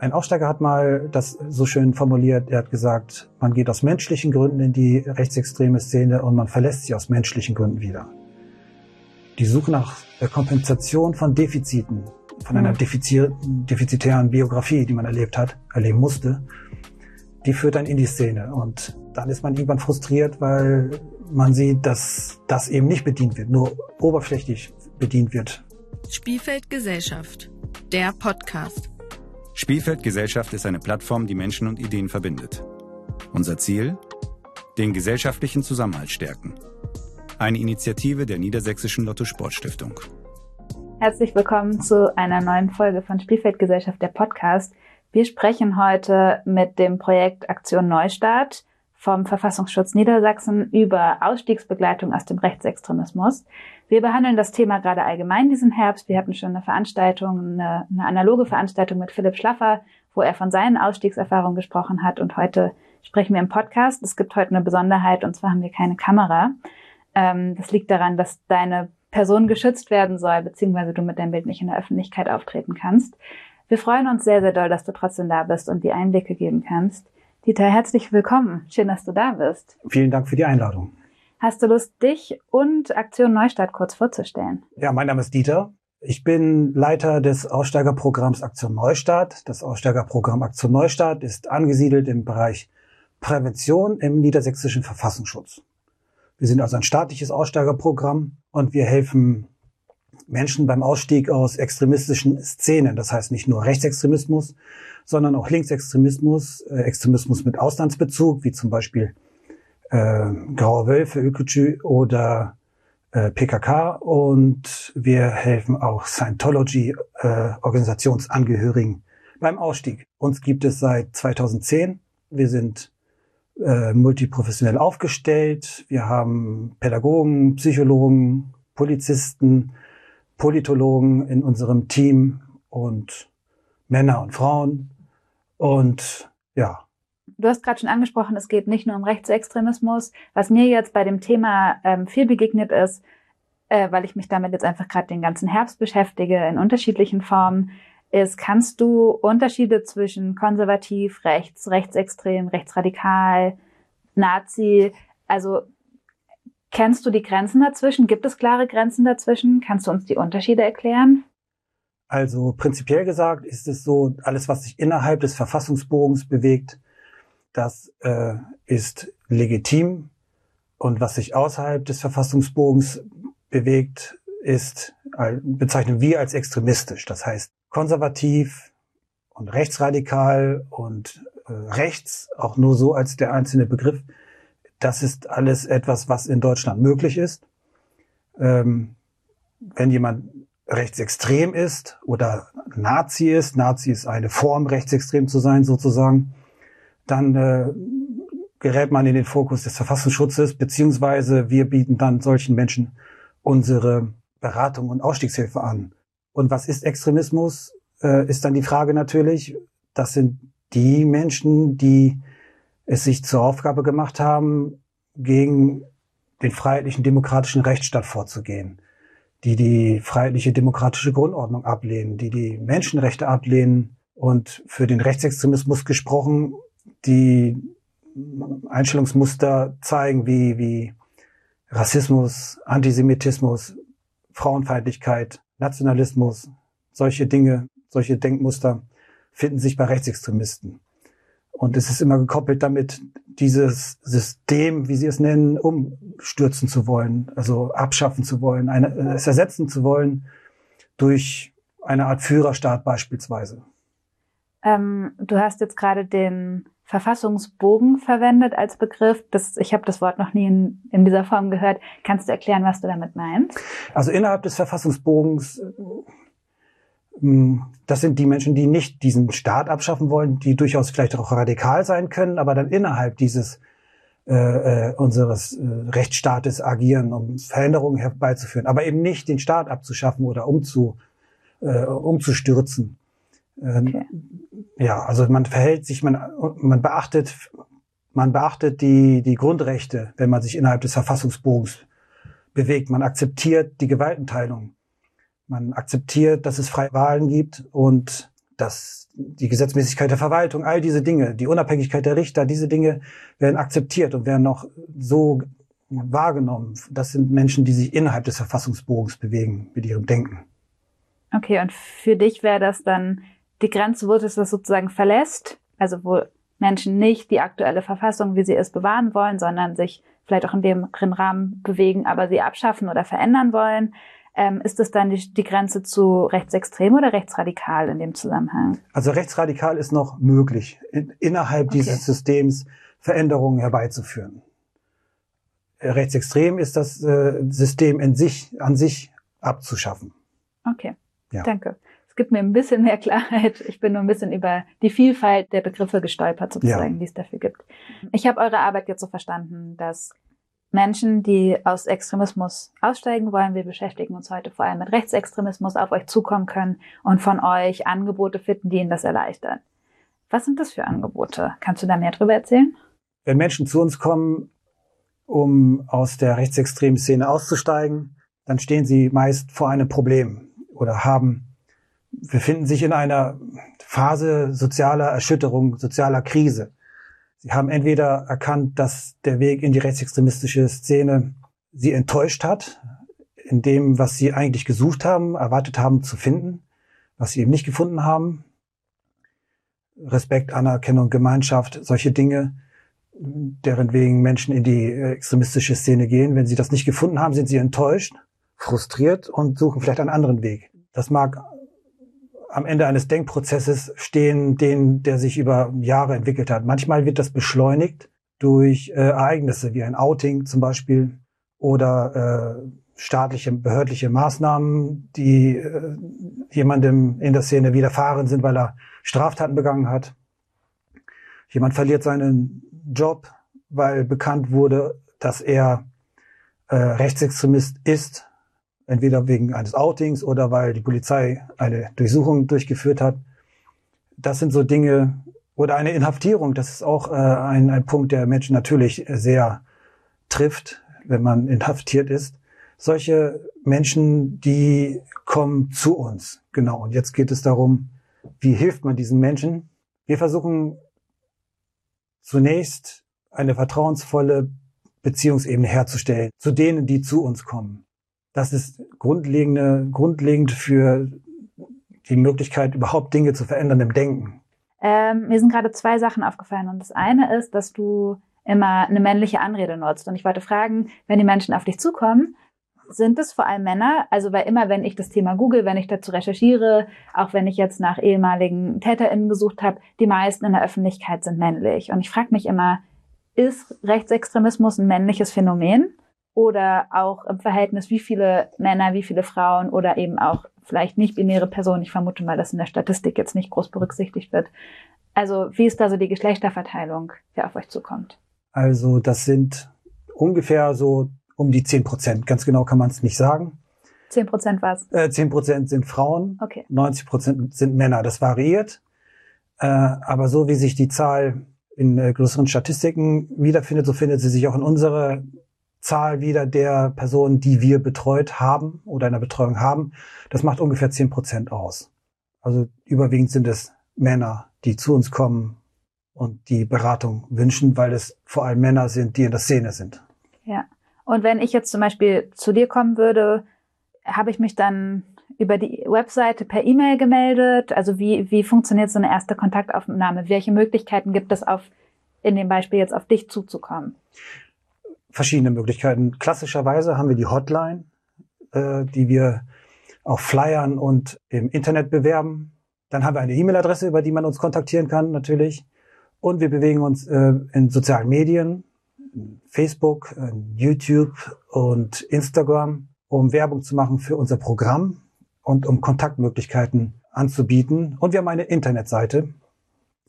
Ein Aufsteiger hat mal das so schön formuliert, er hat gesagt, man geht aus menschlichen Gründen in die rechtsextreme Szene und man verlässt sie aus menschlichen Gründen wieder. Die Suche nach Kompensation von Defiziten, von einer mhm. defizitären Biografie, die man erlebt hat, erleben musste, die führt dann in die Szene. Und dann ist man irgendwann frustriert, weil man sieht, dass das eben nicht bedient wird, nur oberflächlich bedient wird. Spielfeld Gesellschaft, der Podcast. Spielfeld Gesellschaft ist eine Plattform, die Menschen und Ideen verbindet. Unser Ziel? Den gesellschaftlichen Zusammenhalt stärken. Eine Initiative der Niedersächsischen Lotto Sportstiftung. Herzlich willkommen zu einer neuen Folge von Spielfeld Gesellschaft, der Podcast. Wir sprechen heute mit dem Projekt Aktion Neustart vom Verfassungsschutz Niedersachsen über Ausstiegsbegleitung aus dem Rechtsextremismus. Wir behandeln das Thema gerade allgemein diesen Herbst. Wir hatten schon eine Veranstaltung, eine, eine analoge Veranstaltung mit Philipp Schlaffer, wo er von seinen Ausstiegserfahrungen gesprochen hat. Und heute sprechen wir im Podcast. Es gibt heute eine Besonderheit, und zwar haben wir keine Kamera. Ähm, das liegt daran, dass deine Person geschützt werden soll, beziehungsweise du mit deinem Bild nicht in der Öffentlichkeit auftreten kannst. Wir freuen uns sehr, sehr doll, dass du trotzdem da bist und die Einblicke geben kannst. Dieter, herzlich willkommen. Schön, dass du da bist. Vielen Dank für die Einladung. Hast du Lust, dich und Aktion Neustart kurz vorzustellen? Ja, mein Name ist Dieter. Ich bin Leiter des Aussteigerprogramms Aktion Neustart. Das Aussteigerprogramm Aktion Neustart ist angesiedelt im Bereich Prävention im niedersächsischen Verfassungsschutz. Wir sind also ein staatliches Aussteigerprogramm und wir helfen Menschen beim Ausstieg aus extremistischen Szenen. Das heißt nicht nur Rechtsextremismus, sondern auch Linksextremismus, äh, Extremismus mit Auslandsbezug, wie zum Beispiel äh, Graue Wölfe, Ökucu oder äh, PKK. Und wir helfen auch Scientology-Organisationsangehörigen äh, beim Ausstieg. Uns gibt es seit 2010. Wir sind äh, multiprofessionell aufgestellt. Wir haben Pädagogen, Psychologen, Polizisten, Politologen in unserem Team und Männer und Frauen. Und ja. Du hast gerade schon angesprochen, es geht nicht nur um Rechtsextremismus. Was mir jetzt bei dem Thema ähm, viel begegnet ist, äh, weil ich mich damit jetzt einfach gerade den ganzen Herbst beschäftige in unterschiedlichen Formen, ist, kannst du Unterschiede zwischen konservativ, rechts, rechtsextrem, rechtsradikal, Nazi, also Kennst du die Grenzen dazwischen? Gibt es klare Grenzen dazwischen? Kannst du uns die Unterschiede erklären? Also prinzipiell gesagt ist es so, alles, was sich innerhalb des Verfassungsbogens bewegt, das äh, ist legitim. Und was sich außerhalb des Verfassungsbogens bewegt, ist, bezeichnen wir als extremistisch. Das heißt, konservativ und rechtsradikal und äh, rechts, auch nur so als der einzelne Begriff, das ist alles etwas, was in Deutschland möglich ist. Ähm, wenn jemand rechtsextrem ist oder Nazi ist, Nazi ist eine Form, rechtsextrem zu sein sozusagen, dann äh, gerät man in den Fokus des Verfassungsschutzes, beziehungsweise wir bieten dann solchen Menschen unsere Beratung und Ausstiegshilfe an. Und was ist Extremismus? Äh, ist dann die Frage natürlich, das sind die Menschen, die es sich zur Aufgabe gemacht haben, gegen den freiheitlichen demokratischen Rechtsstaat vorzugehen, die die freiheitliche demokratische Grundordnung ablehnen, die die Menschenrechte ablehnen und für den Rechtsextremismus gesprochen, die Einstellungsmuster zeigen wie, wie Rassismus, Antisemitismus, Frauenfeindlichkeit, Nationalismus, solche Dinge, solche Denkmuster finden sich bei Rechtsextremisten. Und es ist immer gekoppelt damit, dieses System, wie Sie es nennen, umstürzen zu wollen, also abschaffen zu wollen, eine, es ersetzen zu wollen durch eine Art Führerstaat beispielsweise. Ähm, du hast jetzt gerade den Verfassungsbogen verwendet als Begriff. Das, ich habe das Wort noch nie in, in dieser Form gehört. Kannst du erklären, was du damit meinst? Also innerhalb des Verfassungsbogens hm, das sind die Menschen, die nicht diesen Staat abschaffen wollen, die durchaus vielleicht auch radikal sein können, aber dann innerhalb dieses äh, äh, unseres äh, Rechtsstaates agieren, um Veränderungen herbeizuführen, aber eben nicht den Staat abzuschaffen oder umzu, äh, umzustürzen. Ähm, okay. Ja, also man verhält sich, man, man beachtet, man beachtet die, die Grundrechte, wenn man sich innerhalb des Verfassungsbogens bewegt. Man akzeptiert die Gewaltenteilung. Man akzeptiert, dass es freie Wahlen gibt und dass die Gesetzmäßigkeit der Verwaltung, all diese Dinge, die Unabhängigkeit der Richter, diese Dinge werden akzeptiert und werden noch so wahrgenommen. Das sind Menschen, die sich innerhalb des Verfassungsbogens bewegen mit ihrem Denken. Okay, und für dich wäre das dann die Grenze, wo es das sozusagen verlässt, also wo Menschen nicht die aktuelle Verfassung, wie sie ist, bewahren wollen, sondern sich vielleicht auch in dem Rahmen bewegen, aber sie abschaffen oder verändern wollen. Ähm, ist das dann die, die, Grenze zu rechtsextrem oder rechtsradikal in dem Zusammenhang? Also rechtsradikal ist noch möglich, in, innerhalb okay. dieses Systems Veränderungen herbeizuführen. Rechtsextrem ist das äh, System in sich, an sich abzuschaffen. Okay, ja. danke. Gibt mir ein bisschen mehr Klarheit. Ich bin nur ein bisschen über die Vielfalt der Begriffe gestolpert, sozusagen, ja. die es dafür gibt. Ich habe eure Arbeit jetzt so verstanden, dass Menschen, die aus Extremismus aussteigen wollen, wir beschäftigen uns heute vor allem mit Rechtsextremismus, auf euch zukommen können und von euch Angebote finden, die ihnen das erleichtern. Was sind das für Angebote? Kannst du da mehr drüber erzählen? Wenn Menschen zu uns kommen, um aus der rechtsextremen Szene auszusteigen, dann stehen sie meist vor einem Problem oder haben, befinden sich in einer Phase sozialer Erschütterung, sozialer Krise. Sie haben entweder erkannt, dass der Weg in die rechtsextremistische Szene sie enttäuscht hat, in dem, was sie eigentlich gesucht haben, erwartet haben zu finden, was sie eben nicht gefunden haben. Respekt, Anerkennung, Gemeinschaft, solche Dinge deren wegen Menschen in die äh, extremistische Szene gehen. Wenn sie das nicht gefunden haben, sind sie enttäuscht, frustriert und suchen vielleicht einen anderen Weg. Das mag am Ende eines Denkprozesses stehen, den, der sich über Jahre entwickelt hat. Manchmal wird das beschleunigt durch äh, Ereignisse wie ein Outing zum Beispiel oder äh, staatliche, behördliche Maßnahmen, die äh, jemandem in der Szene widerfahren sind, weil er Straftaten begangen hat. Jemand verliert seinen Job, weil bekannt wurde, dass er äh, Rechtsextremist ist, entweder wegen eines Outings oder weil die Polizei eine Durchsuchung durchgeführt hat. Das sind so Dinge, oder eine Inhaftierung, das ist auch äh, ein, ein Punkt, der Menschen natürlich sehr trifft, wenn man inhaftiert ist. Solche Menschen, die kommen zu uns. Genau. Und jetzt geht es darum, wie hilft man diesen Menschen? Wir versuchen zunächst eine vertrauensvolle Beziehungsebene herzustellen zu denen, die zu uns kommen. Das ist grundlegende, grundlegend für die Möglichkeit, überhaupt Dinge zu verändern im Denken. Ähm, mir sind gerade zwei Sachen aufgefallen. Und das eine ist, dass du immer eine männliche Anrede nutzt. Und ich wollte fragen, wenn die Menschen auf dich zukommen, sind es vor allem Männer? Also weil immer, wenn ich das Thema google, wenn ich dazu recherchiere, auch wenn ich jetzt nach ehemaligen TäterInnen gesucht habe, die meisten in der Öffentlichkeit sind männlich. Und ich frage mich immer, ist Rechtsextremismus ein männliches Phänomen? Oder auch im Verhältnis, wie viele Männer, wie viele Frauen oder eben auch vielleicht nicht binäre Personen. Ich vermute mal, dass in der Statistik jetzt nicht groß berücksichtigt wird. Also wie ist da so die Geschlechterverteilung, wer auf euch zukommt? Also das sind ungefähr so um die 10 Prozent. Ganz genau kann man es nicht sagen. 10 Prozent was? Äh, 10 Prozent sind Frauen, okay. 90 Prozent sind Männer. Das variiert. Äh, aber so wie sich die Zahl in äh, größeren Statistiken wiederfindet, so findet sie sich auch in unserer Zahl wieder der Personen, die wir betreut haben oder in der Betreuung haben. Das macht ungefähr 10 Prozent aus. Also überwiegend sind es Männer, die zu uns kommen und die Beratung wünschen, weil es vor allem Männer sind, die in der Szene sind. Ja. Und wenn ich jetzt zum Beispiel zu dir kommen würde, habe ich mich dann über die Webseite per E-Mail gemeldet? Also wie, wie funktioniert so eine erste Kontaktaufnahme? Welche Möglichkeiten gibt es auf, in dem Beispiel jetzt auf dich zuzukommen? Verschiedene Möglichkeiten. Klassischerweise haben wir die Hotline, äh, die wir auf Flyern und im Internet bewerben. Dann haben wir eine E-Mail-Adresse, über die man uns kontaktieren kann, natürlich. Und wir bewegen uns äh, in sozialen Medien. Facebook, YouTube und Instagram, um Werbung zu machen für unser Programm und um Kontaktmöglichkeiten anzubieten. Und wir haben eine Internetseite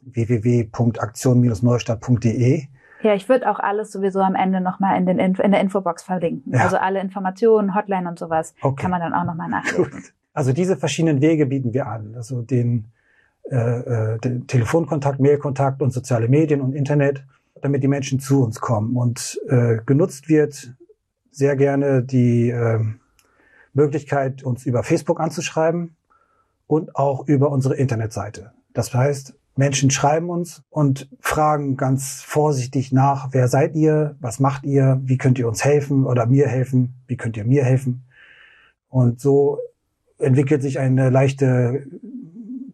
www.aktion-neustadt.de. Ja, ich würde auch alles sowieso am Ende nochmal in, den Info, in der Infobox verlinken. Ja. Also alle Informationen, Hotline und sowas okay. kann man dann auch nochmal nachlesen. Also diese verschiedenen Wege bieten wir an. Also den, äh, äh, den Telefonkontakt, Mailkontakt und soziale Medien und Internet damit die Menschen zu uns kommen. Und äh, genutzt wird sehr gerne die äh, Möglichkeit, uns über Facebook anzuschreiben und auch über unsere Internetseite. Das heißt, Menschen schreiben uns und fragen ganz vorsichtig nach, wer seid ihr, was macht ihr, wie könnt ihr uns helfen oder mir helfen, wie könnt ihr mir helfen. Und so entwickelt sich eine leichte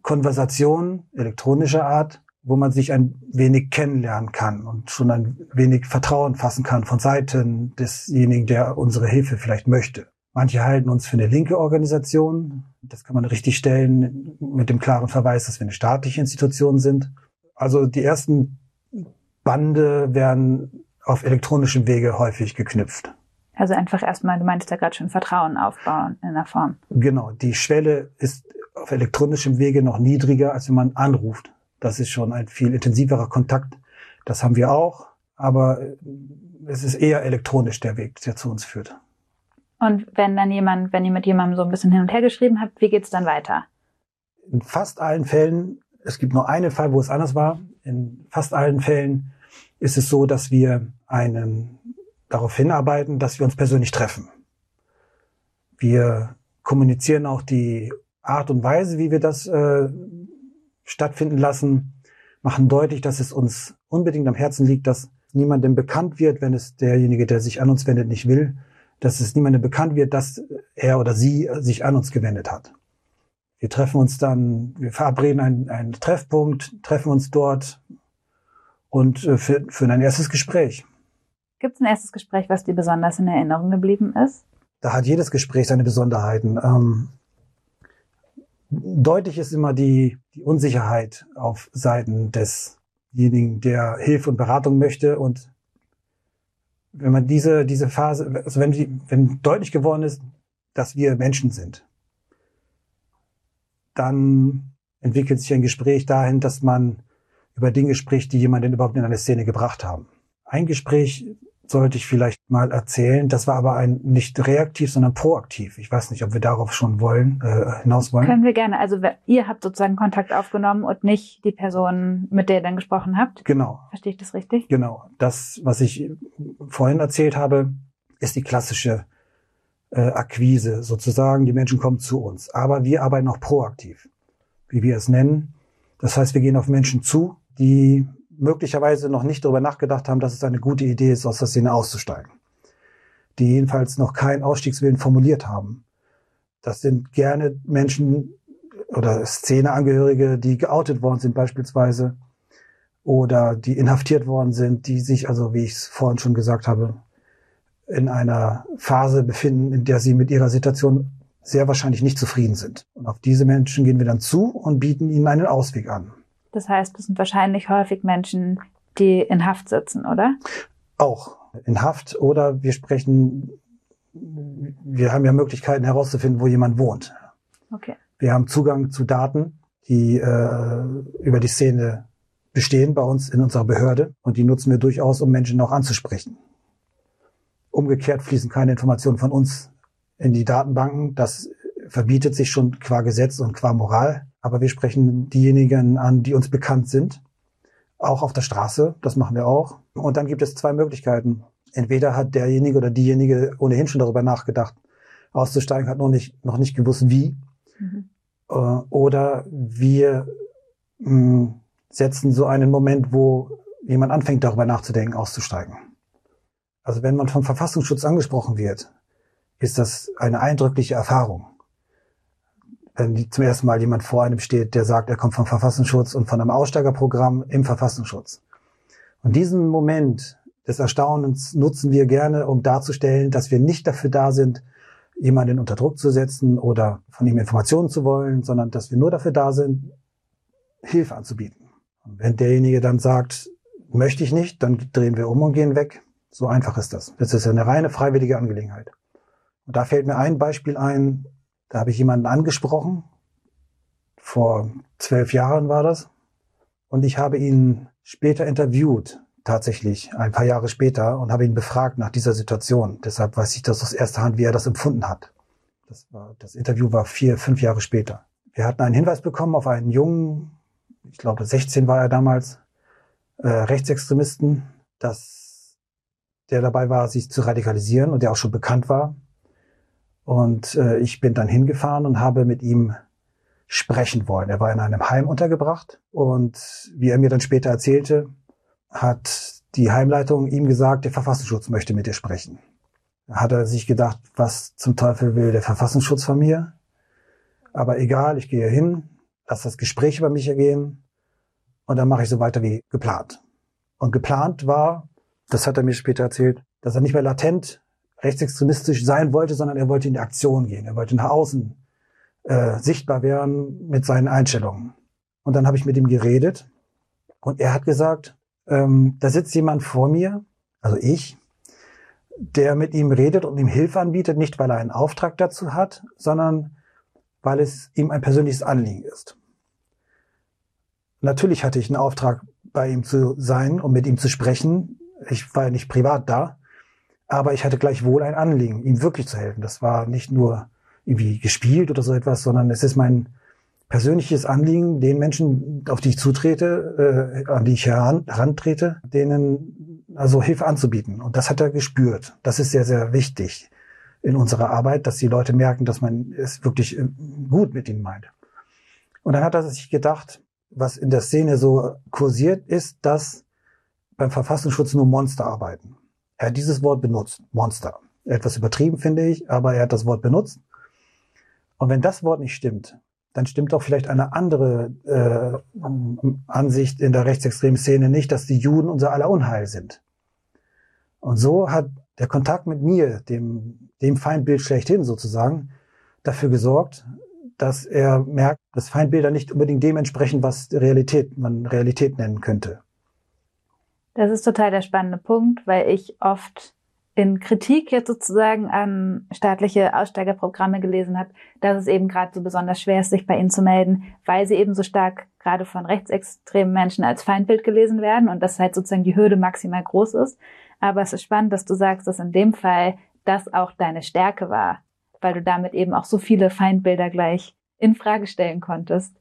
Konversation elektronischer Art, wo man sich ein wenig kennenlernen kann und schon ein wenig Vertrauen fassen kann von Seiten desjenigen, der unsere Hilfe vielleicht möchte. Manche halten uns für eine linke Organisation. Das kann man richtig stellen mit dem klaren Verweis, dass wir eine staatliche Institution sind. Also die ersten Bande werden auf elektronischem Wege häufig geknüpft. Also einfach erstmal, du meintest ja gerade schon Vertrauen aufbauen in der Form. Genau, die Schwelle ist auf elektronischem Wege noch niedriger, als wenn man anruft. Das ist schon ein viel intensiverer Kontakt. Das haben wir auch, aber es ist eher elektronisch der Weg, der zu uns führt. Und wenn dann jemand, wenn ihr mit jemandem so ein bisschen hin und her geschrieben habt, wie geht's dann weiter? In fast allen Fällen, es gibt nur einen Fall, wo es anders war, in fast allen Fällen ist es so, dass wir einen darauf hinarbeiten, dass wir uns persönlich treffen. Wir kommunizieren auch die Art und Weise, wie wir das äh, stattfinden lassen, machen deutlich, dass es uns unbedingt am Herzen liegt, dass niemandem bekannt wird, wenn es derjenige, der sich an uns wendet, nicht will, dass es niemandem bekannt wird, dass er oder sie sich an uns gewendet hat. Wir treffen uns dann, wir verabreden einen, einen Treffpunkt, treffen uns dort und äh, führen ein erstes Gespräch. Gibt es ein erstes Gespräch, was dir besonders in Erinnerung geblieben ist? Da hat jedes Gespräch seine Besonderheiten. Ähm, deutlich ist immer die, die Unsicherheit auf Seiten desjenigen, der Hilfe und Beratung möchte und wenn man diese, diese Phase, also wenn, die, wenn deutlich geworden ist, dass wir Menschen sind, dann entwickelt sich ein Gespräch dahin, dass man über Dinge spricht, die jemanden überhaupt in eine Szene gebracht haben. Ein Gespräch sollte ich vielleicht mal erzählen. Das war aber ein nicht reaktiv, sondern proaktiv. Ich weiß nicht, ob wir darauf schon wollen, äh, hinaus wollen. Können wir gerne. Also ihr habt sozusagen Kontakt aufgenommen und nicht die Person, mit der ihr dann gesprochen habt. Genau. Verstehe ich das richtig? Genau. Das, was ich vorhin erzählt habe, ist die klassische äh, Akquise sozusagen. Die Menschen kommen zu uns. Aber wir arbeiten auch proaktiv, wie wir es nennen. Das heißt, wir gehen auf Menschen zu, die möglicherweise noch nicht darüber nachgedacht haben, dass es eine gute Idee ist, aus der Szene auszusteigen. Die jedenfalls noch keinen Ausstiegswillen formuliert haben. Das sind gerne Menschen oder Szeneangehörige, die geoutet worden sind beispielsweise oder die inhaftiert worden sind, die sich also, wie ich es vorhin schon gesagt habe, in einer Phase befinden, in der sie mit ihrer Situation sehr wahrscheinlich nicht zufrieden sind. Und auf diese Menschen gehen wir dann zu und bieten ihnen einen Ausweg an. Das heißt, das sind wahrscheinlich häufig Menschen, die in Haft sitzen, oder? Auch in Haft oder wir sprechen, wir haben ja Möglichkeiten herauszufinden, wo jemand wohnt. Okay. Wir haben Zugang zu Daten, die äh, über die Szene bestehen bei uns in unserer Behörde und die nutzen wir durchaus, um Menschen auch anzusprechen. Umgekehrt fließen keine Informationen von uns in die Datenbanken. Das verbietet sich schon qua Gesetz und qua Moral. Aber wir sprechen diejenigen an, die uns bekannt sind. Auch auf der Straße, das machen wir auch. Und dann gibt es zwei Möglichkeiten. Entweder hat derjenige oder diejenige ohnehin schon darüber nachgedacht, auszusteigen, hat noch nicht, noch nicht gewusst, wie. Mhm. Äh, oder wir mh, hm, setzen so einen Moment, wo jemand anfängt, darüber nachzudenken, auszusteigen. Also wenn man vom Verfassungsschutz angesprochen wird, ist das eine eindrückliche Erfahrung wenn zum ersten Mal jemand vor einem steht, der sagt, er kommt vom Verfassungsschutz und von einem Aussteigerprogramm im Verfassungsschutz. Und diesen Moment des Erstaunens nutzen wir gerne, um darzustellen, dass wir nicht dafür da sind, jemanden unter Druck zu setzen oder von ihm Informationen zu wollen, sondern dass wir nur dafür da sind, Hilfe anzubieten. Und wenn derjenige dann sagt, möchte ich nicht, dann drehen wir um und gehen weg. So einfach ist das. Das ist eine reine freiwillige Angelegenheit. Und da fällt mir ein Beispiel ein, da habe ich jemanden angesprochen. Vor zwölf Jahren war das. Und ich habe ihn später interviewt, tatsächlich, ein paar Jahre später, und habe ihn befragt nach dieser Situation. Deshalb weiß ich das aus erster Hand, wie er das empfunden hat. Das, war, das Interview war vier, fünf Jahre später. Wir hatten einen Hinweis bekommen auf einen jungen, ich glaube 16 war er damals, äh, Rechtsextremisten, dass der dabei war, sich zu radikalisieren und der auch schon bekannt war und äh, ich bin dann hingefahren und habe mit ihm sprechen wollen. Er war in einem Heim untergebracht und wie er mir dann später erzählte, hat die Heimleitung ihm gesagt, der Verfassungsschutz möchte mit dir sprechen. Hat er sich gedacht, was zum Teufel will der Verfassungsschutz von mir? Aber egal, ich gehe hin, lass das Gespräch über mich ergehen und dann mache ich so weiter wie geplant. Und geplant war, das hat er mir später erzählt, dass er nicht mehr latent rechtsextremistisch sein wollte, sondern er wollte in die Aktion gehen. Er wollte nach außen äh, sichtbar werden mit seinen Einstellungen. Und dann habe ich mit ihm geredet und er hat gesagt, ähm, da sitzt jemand vor mir, also ich, der mit ihm redet und ihm Hilfe anbietet, nicht weil er einen Auftrag dazu hat, sondern weil es ihm ein persönliches Anliegen ist. Natürlich hatte ich einen Auftrag, bei ihm zu sein, um mit ihm zu sprechen. Ich war ja nicht privat da, aber ich hatte gleichwohl ein Anliegen, ihm wirklich zu helfen. Das war nicht nur irgendwie gespielt oder so etwas, sondern es ist mein persönliches Anliegen, den Menschen, auf die ich zutrete, äh, an die ich heran, herantrete, denen also Hilfe anzubieten. Und das hat er gespürt. Das ist sehr, sehr wichtig in unserer Arbeit, dass die Leute merken, dass man es wirklich äh, gut mit ihnen meint. Und dann hat er sich gedacht, was in der Szene so kursiert, ist, dass beim Verfassungsschutz nur Monster arbeiten. Er hat dieses Wort benutzt, Monster. Etwas übertrieben, finde ich, aber er hat das Wort benutzt. Und wenn das Wort nicht stimmt, dann stimmt auch vielleicht eine andere äh, Ansicht in der rechtsextremen Szene nicht, dass die Juden unser aller Unheil sind. Und so hat der Kontakt mit mir, dem, dem Feindbild schlechthin sozusagen, dafür gesorgt, dass er merkt, dass Feindbilder nicht unbedingt dem entsprechen, was Realität, man Realität nennen könnte. Das ist total der spannende Punkt, weil ich oft in Kritik jetzt sozusagen an staatliche Aussteigerprogramme gelesen habe, dass es eben gerade so besonders schwer ist, sich bei ihnen zu melden, weil sie eben so stark gerade von rechtsextremen Menschen als Feindbild gelesen werden und dass halt sozusagen die Hürde maximal groß ist. Aber es ist spannend, dass du sagst, dass in dem Fall das auch deine Stärke war, weil du damit eben auch so viele Feindbilder gleich in Frage stellen konntest.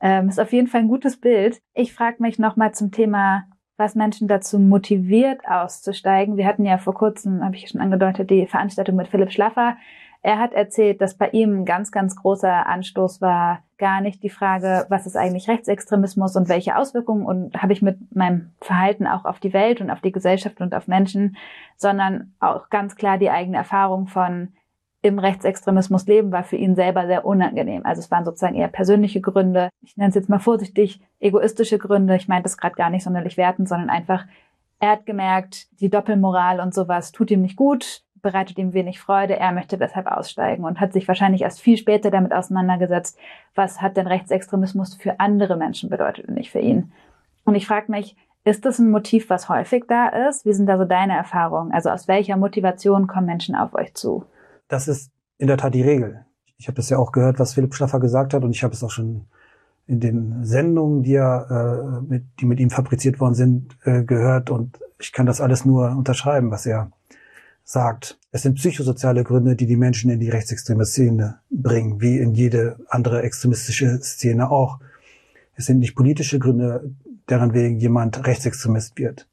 Ähm, ist auf jeden Fall ein gutes Bild. Ich frage mich nochmal zum Thema was Menschen dazu motiviert, auszusteigen. Wir hatten ja vor kurzem, habe ich schon angedeutet, die Veranstaltung mit Philipp Schlaffer. Er hat erzählt, dass bei ihm ein ganz, ganz großer Anstoß war, gar nicht die Frage, was ist eigentlich Rechtsextremismus und welche Auswirkungen und habe ich mit meinem Verhalten auch auf die Welt und auf die Gesellschaft und auf Menschen, sondern auch ganz klar die eigene Erfahrung von, im Rechtsextremismus leben, war für ihn selber sehr unangenehm. Also es waren sozusagen eher persönliche Gründe, ich nenne es jetzt mal vorsichtig, egoistische Gründe. Ich meinte das gerade gar nicht sonderlich werten, sondern einfach, er hat gemerkt, die Doppelmoral und sowas tut ihm nicht gut, bereitet ihm wenig Freude, er möchte deshalb aussteigen und hat sich wahrscheinlich erst viel später damit auseinandergesetzt, was hat denn Rechtsextremismus für andere Menschen bedeutet und nicht für ihn. Und ich frage mich, ist das ein Motiv, was häufig da ist? Wie sind da so deine Erfahrungen? Also aus welcher Motivation kommen Menschen auf euch zu? Das ist in der Tat die Regel. Ich habe das ja auch gehört, was Philipp Schlaffer gesagt hat und ich habe es auch schon in den Sendungen, die ja äh, mit, die mit ihm fabriziert worden sind, äh, gehört und ich kann das alles nur unterschreiben, was er sagt. Es sind psychosoziale Gründe, die die Menschen in die rechtsextreme Szene bringen, wie in jede andere extremistische Szene auch. Es sind nicht politische Gründe, deren wegen jemand Rechtsextremist wird.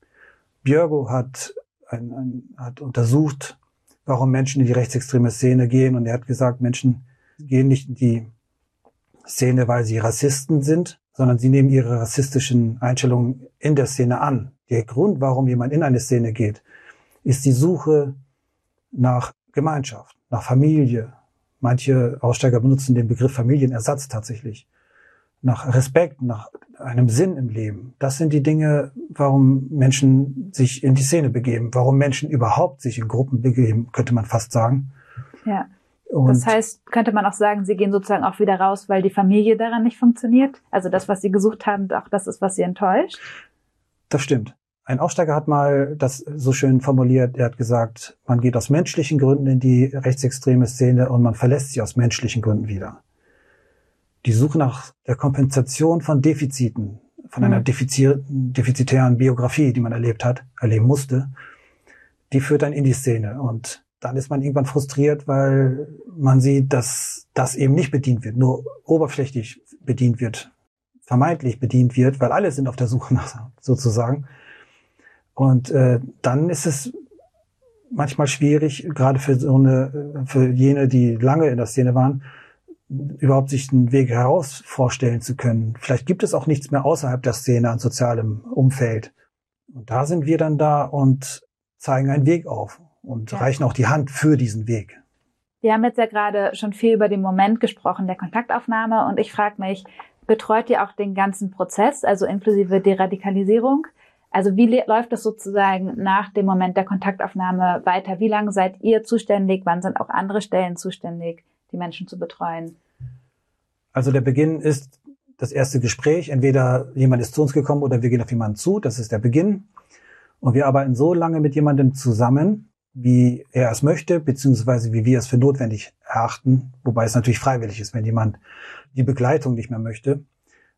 Björgo hat, ein, ein, hat untersucht, warum Menschen in die rechtsextreme Szene gehen. Und er hat gesagt, Menschen gehen nicht in die Szene, weil sie Rassisten sind, sondern sie nehmen ihre rassistischen Einstellungen in der Szene an. Der Grund, warum jemand in eine Szene geht, ist die Suche nach Gemeinschaft, nach Familie. Manche Aussteiger benutzen den Begriff Familienersatz tatsächlich. Nach Respekt, nach einem Sinn im Leben. Das sind die Dinge, warum Menschen sich in die Szene begeben, warum Menschen überhaupt sich in Gruppen begeben, könnte man fast sagen. Ja. Und das heißt, könnte man auch sagen, sie gehen sozusagen auch wieder raus, weil die Familie daran nicht funktioniert? Also das, was sie gesucht haben, auch das ist, was sie enttäuscht? Das stimmt. Ein Aussteiger hat mal das so schön formuliert, er hat gesagt, man geht aus menschlichen Gründen in die rechtsextreme Szene und man verlässt sie aus menschlichen Gründen wieder die Suche nach der Kompensation von Defiziten, von einer mhm. defizitären Biografie, die man erlebt hat, erleben musste, die führt dann in die Szene. Und dann ist man irgendwann frustriert, weil man sieht, dass das eben nicht bedient wird, nur oberflächlich bedient wird, vermeintlich bedient wird, weil alle sind auf der Suche nach sozusagen. Und äh, dann ist es manchmal schwierig, gerade für so eine, für jene, die lange in der Szene waren, überhaupt sich einen Weg heraus vorstellen zu können. Vielleicht gibt es auch nichts mehr außerhalb der Szene an sozialem Umfeld. Und da sind wir dann da und zeigen einen Weg auf und ja. reichen auch die Hand für diesen Weg. Wir haben jetzt ja gerade schon viel über den Moment gesprochen der Kontaktaufnahme und ich frage mich, betreut ihr auch den ganzen Prozess, also inklusive Deradikalisierung? Also wie läuft das sozusagen nach dem Moment der Kontaktaufnahme weiter? Wie lange seid ihr zuständig? Wann sind auch andere Stellen zuständig, die Menschen zu betreuen? Also der Beginn ist das erste Gespräch. Entweder jemand ist zu uns gekommen oder wir gehen auf jemanden zu. Das ist der Beginn. Und wir arbeiten so lange mit jemandem zusammen, wie er es möchte, beziehungsweise wie wir es für notwendig erachten, wobei es natürlich freiwillig ist, wenn jemand die Begleitung nicht mehr möchte,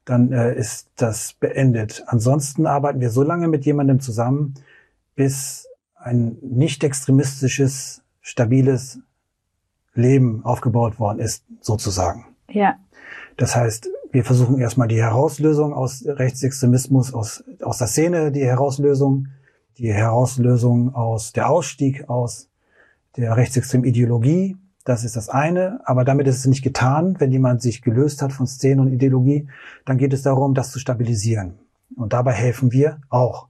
dann äh, ist das beendet. Ansonsten arbeiten wir so lange mit jemandem zusammen, bis ein nicht extremistisches, stabiles Leben aufgebaut worden ist, sozusagen. Ja. Das heißt, wir versuchen erstmal die Herauslösung aus Rechtsextremismus, aus, aus der Szene, die Herauslösung, die Herauslösung aus der Ausstieg aus der rechtsextremen Ideologie. Das ist das eine. Aber damit ist es nicht getan. Wenn jemand sich gelöst hat von Szene und Ideologie, dann geht es darum, das zu stabilisieren. Und dabei helfen wir auch.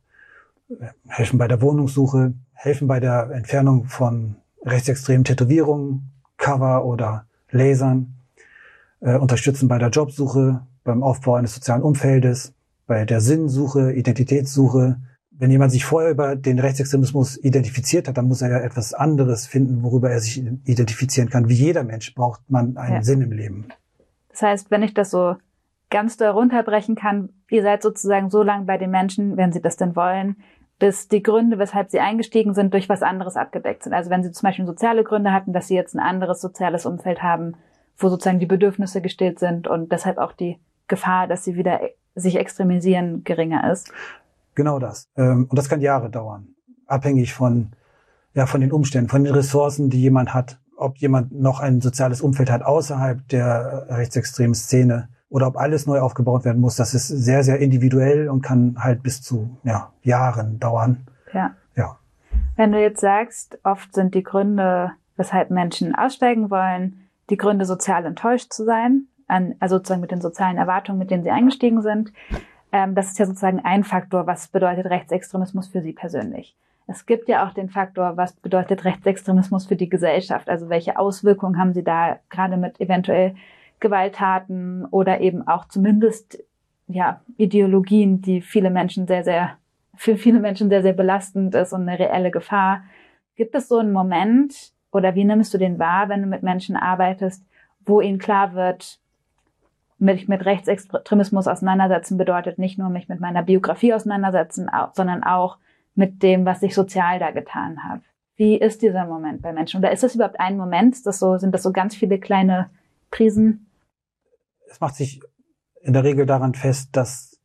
Helfen bei der Wohnungssuche, helfen bei der Entfernung von rechtsextremen Tätowierungen, Cover oder Lasern, äh, unterstützen bei der Jobsuche, beim Aufbau eines sozialen Umfeldes, bei der Sinnsuche, Identitätssuche, wenn jemand sich vorher über den Rechtsextremismus identifiziert hat, dann muss er ja etwas anderes finden, worüber er sich identifizieren kann. Wie jeder Mensch braucht man einen ja. Sinn im Leben. Das heißt, wenn ich das so ganz doll runterbrechen kann, ihr seid sozusagen so lange bei den Menschen, wenn sie das denn wollen, bis die Gründe, weshalb sie eingestiegen sind, durch was anderes abgedeckt sind. Also wenn sie zum Beispiel soziale Gründe hatten, dass sie jetzt ein anderes soziales Umfeld haben, wo sozusagen die Bedürfnisse gestillt sind und deshalb auch die Gefahr, dass sie wieder sich extremisieren, geringer ist. Genau das. Ähm, und das kann Jahre dauern. Abhängig von, ja, von den Umständen, von den Ressourcen, die jemand hat. Ob jemand noch ein soziales Umfeld hat außerhalb der rechtsextremen Szene oder ob alles neu aufgebaut werden muss. Das ist sehr, sehr individuell und kann halt bis zu, ja, Jahren dauern. Ja. Ja. Wenn du jetzt sagst, oft sind die Gründe, weshalb Menschen aussteigen wollen, die Gründe sozial enttäuscht zu sein, an, also sozusagen mit den sozialen Erwartungen, mit denen sie eingestiegen sind. Ähm, das ist ja sozusagen ein Faktor, was bedeutet Rechtsextremismus für Sie persönlich. Es gibt ja auch den Faktor, was bedeutet Rechtsextremismus für die Gesellschaft? Also welche Auswirkungen haben Sie da gerade mit eventuell Gewalttaten oder eben auch zumindest ja Ideologien, die viele Menschen sehr sehr für viele Menschen sehr sehr belastend ist und eine reelle Gefahr. Gibt es so einen Moment oder wie nimmst du den wahr, wenn du mit Menschen arbeitest, wo ihnen klar wird, mich mit Rechtsextremismus auseinandersetzen bedeutet nicht nur mich mit meiner Biografie auseinandersetzen, sondern auch mit dem, was ich sozial da getan habe. Wie ist dieser Moment bei Menschen? Oder ist das überhaupt ein Moment? Das so, sind das so ganz viele kleine Krisen? Es macht sich in der Regel daran fest, dass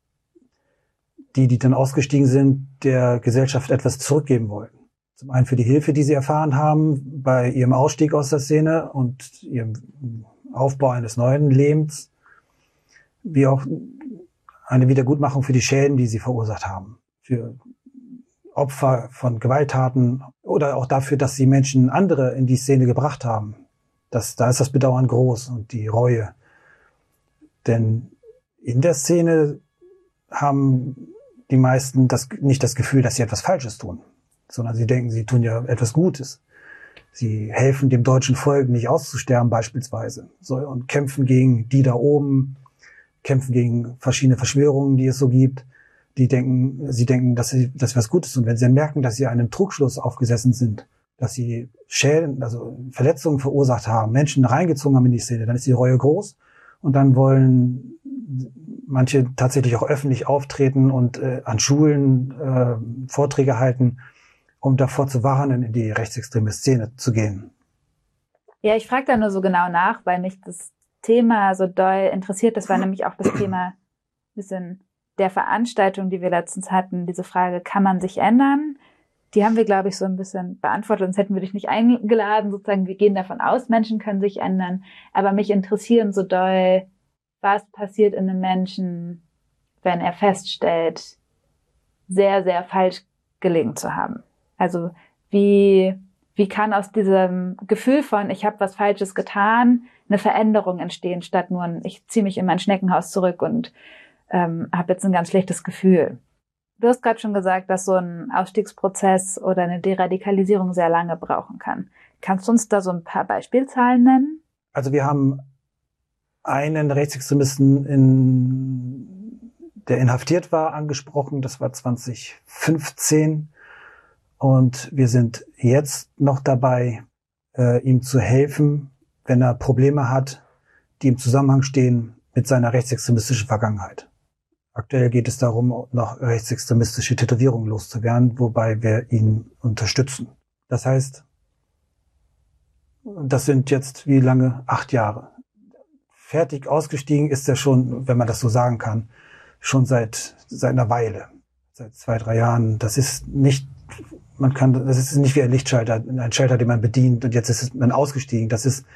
die, die dann ausgestiegen sind, der Gesellschaft etwas zurückgeben wollen. Zum einen für die Hilfe, die sie erfahren haben bei ihrem Ausstieg aus der Szene und ihrem Aufbau eines neuen Lebens wie auch eine Wiedergutmachung für die Schäden, die sie verursacht haben. Für Opfer von Gewalttaten oder auch dafür, dass sie Menschen andere in die Szene gebracht haben. Das, da ist das Bedauern groß und die Reue. Denn in der Szene haben die meisten das, nicht das Gefühl, dass sie etwas Falsches tun, sondern sie denken, sie tun ja etwas Gutes. Sie helfen dem deutschen Volk nicht auszusterben beispielsweise so, und kämpfen gegen die da oben, kämpfen gegen verschiedene Verschwörungen, die es so gibt. Die denken, sie denken, dass sie, dass was Gutes Und wenn sie dann merken, dass sie einem Trugschluss aufgesessen sind, dass sie Schäden, also Verletzungen verursacht haben, Menschen reingezogen haben in die Szene, dann ist die Reue groß. Und dann wollen manche tatsächlich auch öffentlich auftreten und äh, an Schulen äh, Vorträge halten, um davor zu warnen, in die rechtsextreme Szene zu gehen. Ja, ich frage da nur so genau nach, weil mich das Thema so doll interessiert. Das war nämlich auch das Thema bisschen der Veranstaltung, die wir letztens hatten. Diese Frage, kann man sich ändern? Die haben wir, glaube ich, so ein bisschen beantwortet, sonst hätten wir dich nicht eingeladen. Sozusagen, wir gehen davon aus, Menschen können sich ändern. Aber mich interessieren so doll, was passiert in einem Menschen, wenn er feststellt, sehr, sehr falsch gelegen zu haben. Also wie, wie kann aus diesem Gefühl von, ich habe was Falsches getan, eine Veränderung entstehen, statt nur ein, ich ziehe mich in mein Schneckenhaus zurück und ähm, habe jetzt ein ganz schlechtes Gefühl. Du hast gerade schon gesagt, dass so ein Ausstiegsprozess oder eine Deradikalisierung sehr lange brauchen kann. Kannst du uns da so ein paar Beispielzahlen nennen? Also wir haben einen Rechtsextremisten, in, der inhaftiert war, angesprochen. Das war 2015. Und wir sind jetzt noch dabei, äh, ihm zu helfen, wenn er Probleme hat, die im Zusammenhang stehen mit seiner rechtsextremistischen Vergangenheit. Aktuell geht es darum, noch rechtsextremistische Tätowierungen loszuwerden, wobei wir ihn unterstützen. Das heißt, das sind jetzt wie lange? Acht Jahre. Fertig ausgestiegen ist er schon, wenn man das so sagen kann, schon seit, seit einer Weile. Seit zwei, drei Jahren. Das ist nicht, man kann, das ist nicht wie ein Lichtschalter, ein Schalter, den man bedient und jetzt ist man ausgestiegen. Das ist,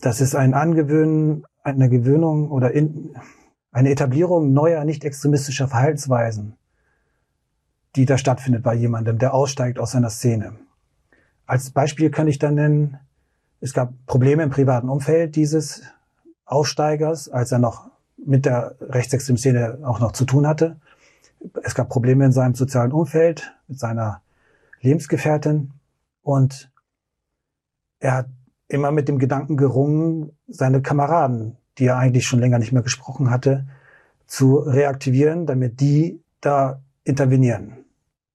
das ist ein Angewöhnen, eine Gewöhnung oder in, eine Etablierung neuer, nicht extremistischer Verhaltensweisen, die da stattfindet bei jemandem, der aussteigt aus seiner Szene. Als Beispiel kann ich dann nennen, es gab Probleme im privaten Umfeld dieses Aussteigers, als er noch mit der rechtsextremen Szene auch noch zu tun hatte. Es gab Probleme in seinem sozialen Umfeld mit seiner Lebensgefährtin und er hat immer mit dem Gedanken gerungen, seine Kameraden die er eigentlich schon länger nicht mehr gesprochen hatte, zu reaktivieren, damit die da intervenieren.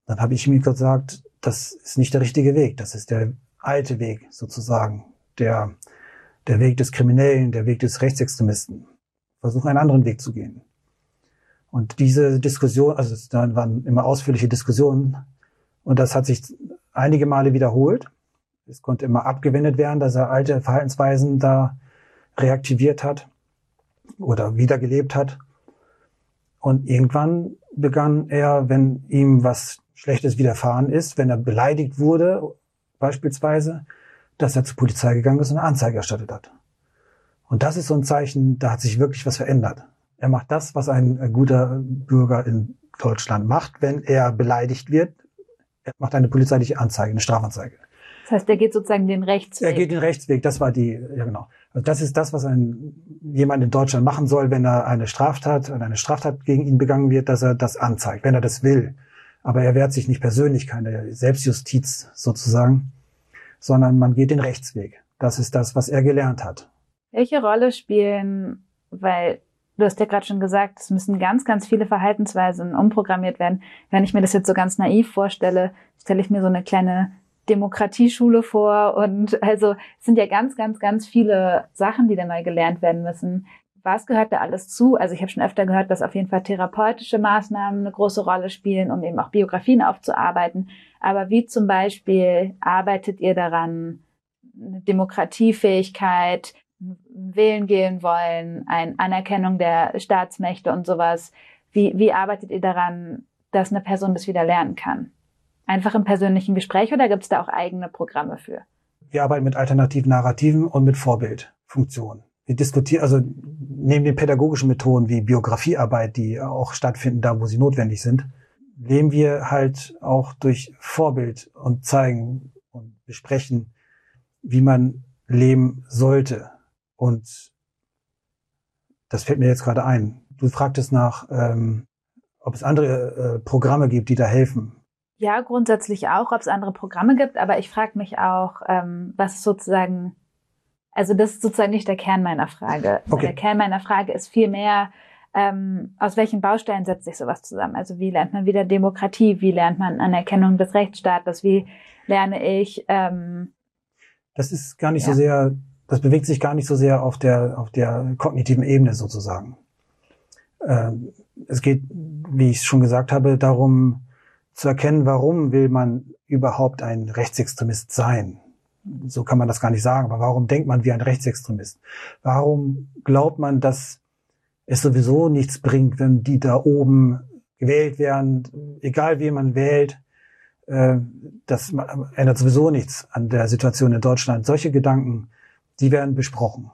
Dann habe ich mir gesagt, das ist nicht der richtige Weg, das ist der alte Weg sozusagen, der, der Weg des Kriminellen, der Weg des Rechtsextremisten. Versuche einen anderen Weg zu gehen. Und diese Diskussion, also da waren immer ausführliche Diskussionen und das hat sich einige Male wiederholt. Es konnte immer abgewendet werden, dass er alte Verhaltensweisen da reaktiviert hat oder wiedergelebt hat. Und irgendwann begann er, wenn ihm was Schlechtes widerfahren ist, wenn er beleidigt wurde, beispielsweise, dass er zur Polizei gegangen ist und eine Anzeige erstattet hat. Und das ist so ein Zeichen, da hat sich wirklich was verändert. Er macht das, was ein guter Bürger in Deutschland macht, wenn er beleidigt wird. Er macht eine polizeiliche Anzeige, eine Strafanzeige. Das heißt, er geht sozusagen den Rechtsweg. Er geht den Rechtsweg, das war die, ja genau. Das ist das, was ein jemand in Deutschland machen soll, wenn er eine Straftat, wenn eine Straftat gegen ihn begangen wird, dass er das anzeigt, wenn er das will. Aber er wehrt sich nicht persönlich, keine Selbstjustiz sozusagen, sondern man geht den Rechtsweg. Das ist das, was er gelernt hat. Welche Rolle spielen, weil du hast ja gerade schon gesagt, es müssen ganz, ganz viele Verhaltensweisen umprogrammiert werden. Wenn ich mir das jetzt so ganz naiv vorstelle, stelle ich mir so eine kleine Demokratieschule vor und also sind ja ganz, ganz, ganz viele Sachen, die da neu gelernt werden müssen. Was gehört da alles zu? Also ich habe schon öfter gehört, dass auf jeden Fall therapeutische Maßnahmen eine große Rolle spielen, um eben auch Biografien aufzuarbeiten. Aber wie zum Beispiel arbeitet ihr daran, Demokratiefähigkeit, wählen gehen wollen, eine Anerkennung der Staatsmächte und sowas? Wie, wie arbeitet ihr daran, dass eine Person das wieder lernen kann? Einfach im persönlichen Gespräch oder gibt es da auch eigene Programme für? Wir arbeiten mit alternativen Narrativen und mit Vorbildfunktionen. Wir diskutieren, also neben den pädagogischen Methoden wie Biografiearbeit, die auch stattfinden, da wo sie notwendig sind, leben wir halt auch durch Vorbild und zeigen und besprechen, wie man leben sollte. Und das fällt mir jetzt gerade ein. Du fragtest nach, ähm, ob es andere äh, Programme gibt, die da helfen. Ja, grundsätzlich auch, ob es andere Programme gibt, aber ich frage mich auch, ähm, was sozusagen, also das ist sozusagen nicht der Kern meiner Frage. Okay. Der Kern meiner Frage ist vielmehr, ähm, aus welchen Bausteinen setzt sich sowas zusammen? Also wie lernt man wieder Demokratie? Wie lernt man Anerkennung des Rechtsstaates? Wie lerne ich? Ähm, das ist gar nicht ja. so sehr, das bewegt sich gar nicht so sehr auf der auf der kognitiven Ebene sozusagen. Ähm, es geht, wie ich schon gesagt habe, darum zu erkennen, warum will man überhaupt ein Rechtsextremist sein. So kann man das gar nicht sagen, aber warum denkt man wie ein Rechtsextremist? Warum glaubt man, dass es sowieso nichts bringt, wenn die da oben gewählt werden, egal wie man wählt, äh, das ändert sowieso nichts an der Situation in Deutschland. Solche Gedanken, die werden besprochen.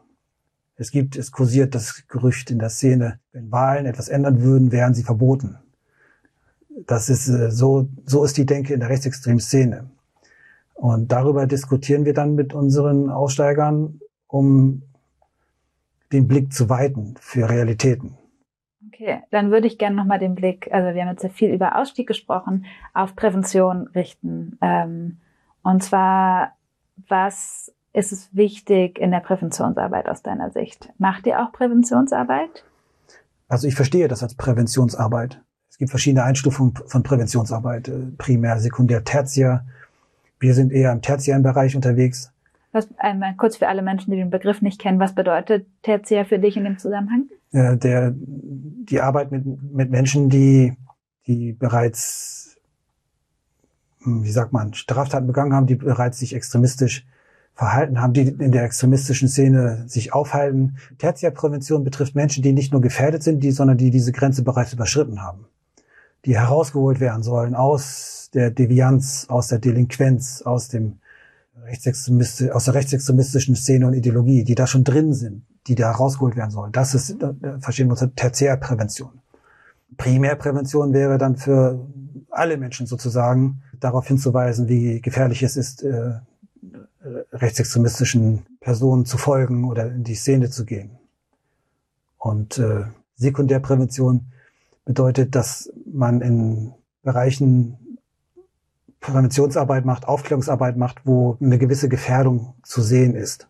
Es gibt, es kursiert das Gerücht in der Szene, wenn Wahlen etwas ändern würden, wären sie verboten. Das ist äh, so, so ist die Denke in der rechtsextremen Szene. Und darüber diskutieren wir dann mit unseren Aussteigern, um den Blick zu weiten für Realitäten. Okay, dann würde ich gerne nochmal den Blick, also wir haben jetzt sehr viel über Ausstieg gesprochen, auf Prävention richten. Ähm, und zwar, was ist es wichtig in der Präventionsarbeit aus deiner Sicht? Macht ihr auch Präventionsarbeit? Also ich verstehe das als Präventionsarbeit. Gibt verschiedene Einstufungen von Präventionsarbeit, äh, primär, sekundär, tertiär. Wir sind eher im tertiären Bereich unterwegs. Was, einmal kurz für alle Menschen, die den Begriff nicht kennen, was bedeutet tertiär für dich in dem Zusammenhang? Äh, der, die Arbeit mit, mit Menschen, die, die bereits, hm, wie sagt man, Straftaten begangen haben, die bereits sich extremistisch verhalten haben, die in der extremistischen Szene sich aufhalten. Tertiärprävention betrifft Menschen, die nicht nur gefährdet sind, die, sondern die diese Grenze bereits überschritten haben, die herausgeholt werden sollen aus der Devianz, aus der Delinquenz, aus dem Rechtsextremistisch, aus der rechtsextremistischen Szene und Ideologie, die da schon drin sind, die da rausgeholt werden sollen. Das ist, da verstehen wir uns Tertiärprävention. Primärprävention wäre dann für alle Menschen sozusagen darauf hinzuweisen, wie gefährlich es ist, äh, rechtsextremistischen Personen zu folgen oder in die Szene zu gehen. Und äh, Sekundärprävention bedeutet, dass man in Bereichen Präventionsarbeit macht, Aufklärungsarbeit macht, wo eine gewisse Gefährdung zu sehen ist.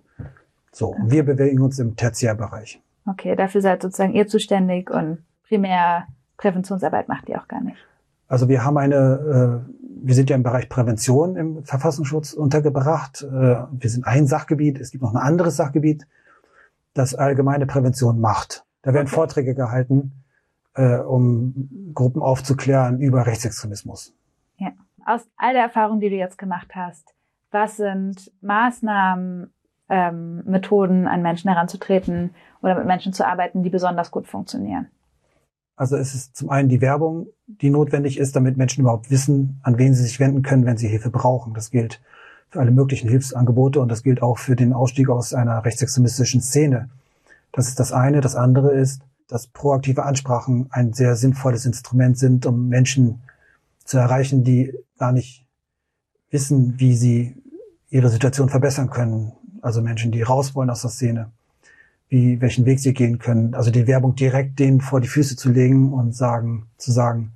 So, wir bewegen uns im Tertiärbereich. Okay, dafür seid sozusagen ihr zuständig und primär Präventionsarbeit macht ihr auch gar nicht. Also wir haben eine, äh, wir sind ja im Bereich Prävention im Verfassungsschutz untergebracht. Äh, wir sind ein Sachgebiet, es gibt noch ein anderes Sachgebiet, das allgemeine Prävention macht. Da werden okay. Vorträge gehalten, äh, um Gruppen aufzuklären über Rechtsextremismus. Ja aus all der Erfahrung, die du jetzt gemacht hast, was sind Maßnahmen, ähm, Methoden, an Menschen heranzutreten oder mit Menschen zu arbeiten, die besonders gut funktionieren? Also es ist zum einen die Werbung, die notwendig ist, damit Menschen überhaupt wissen, an wen sie sich wenden können, wenn sie Hilfe brauchen. Das gilt für alle möglichen Hilfsangebote und das gilt auch für den Ausstieg aus einer rechtsextremistischen Szene. Das ist das eine. Das andere ist, dass proaktive Ansprachen ein sehr sinnvolles Instrument sind, um Menschen zu erreichen, die gar nicht wissen, wie sie ihre Situation verbessern können. Also Menschen, die raus wollen aus der Szene, wie, welchen Weg sie gehen können. Also die Werbung direkt denen vor die Füße zu legen und sagen, zu sagen,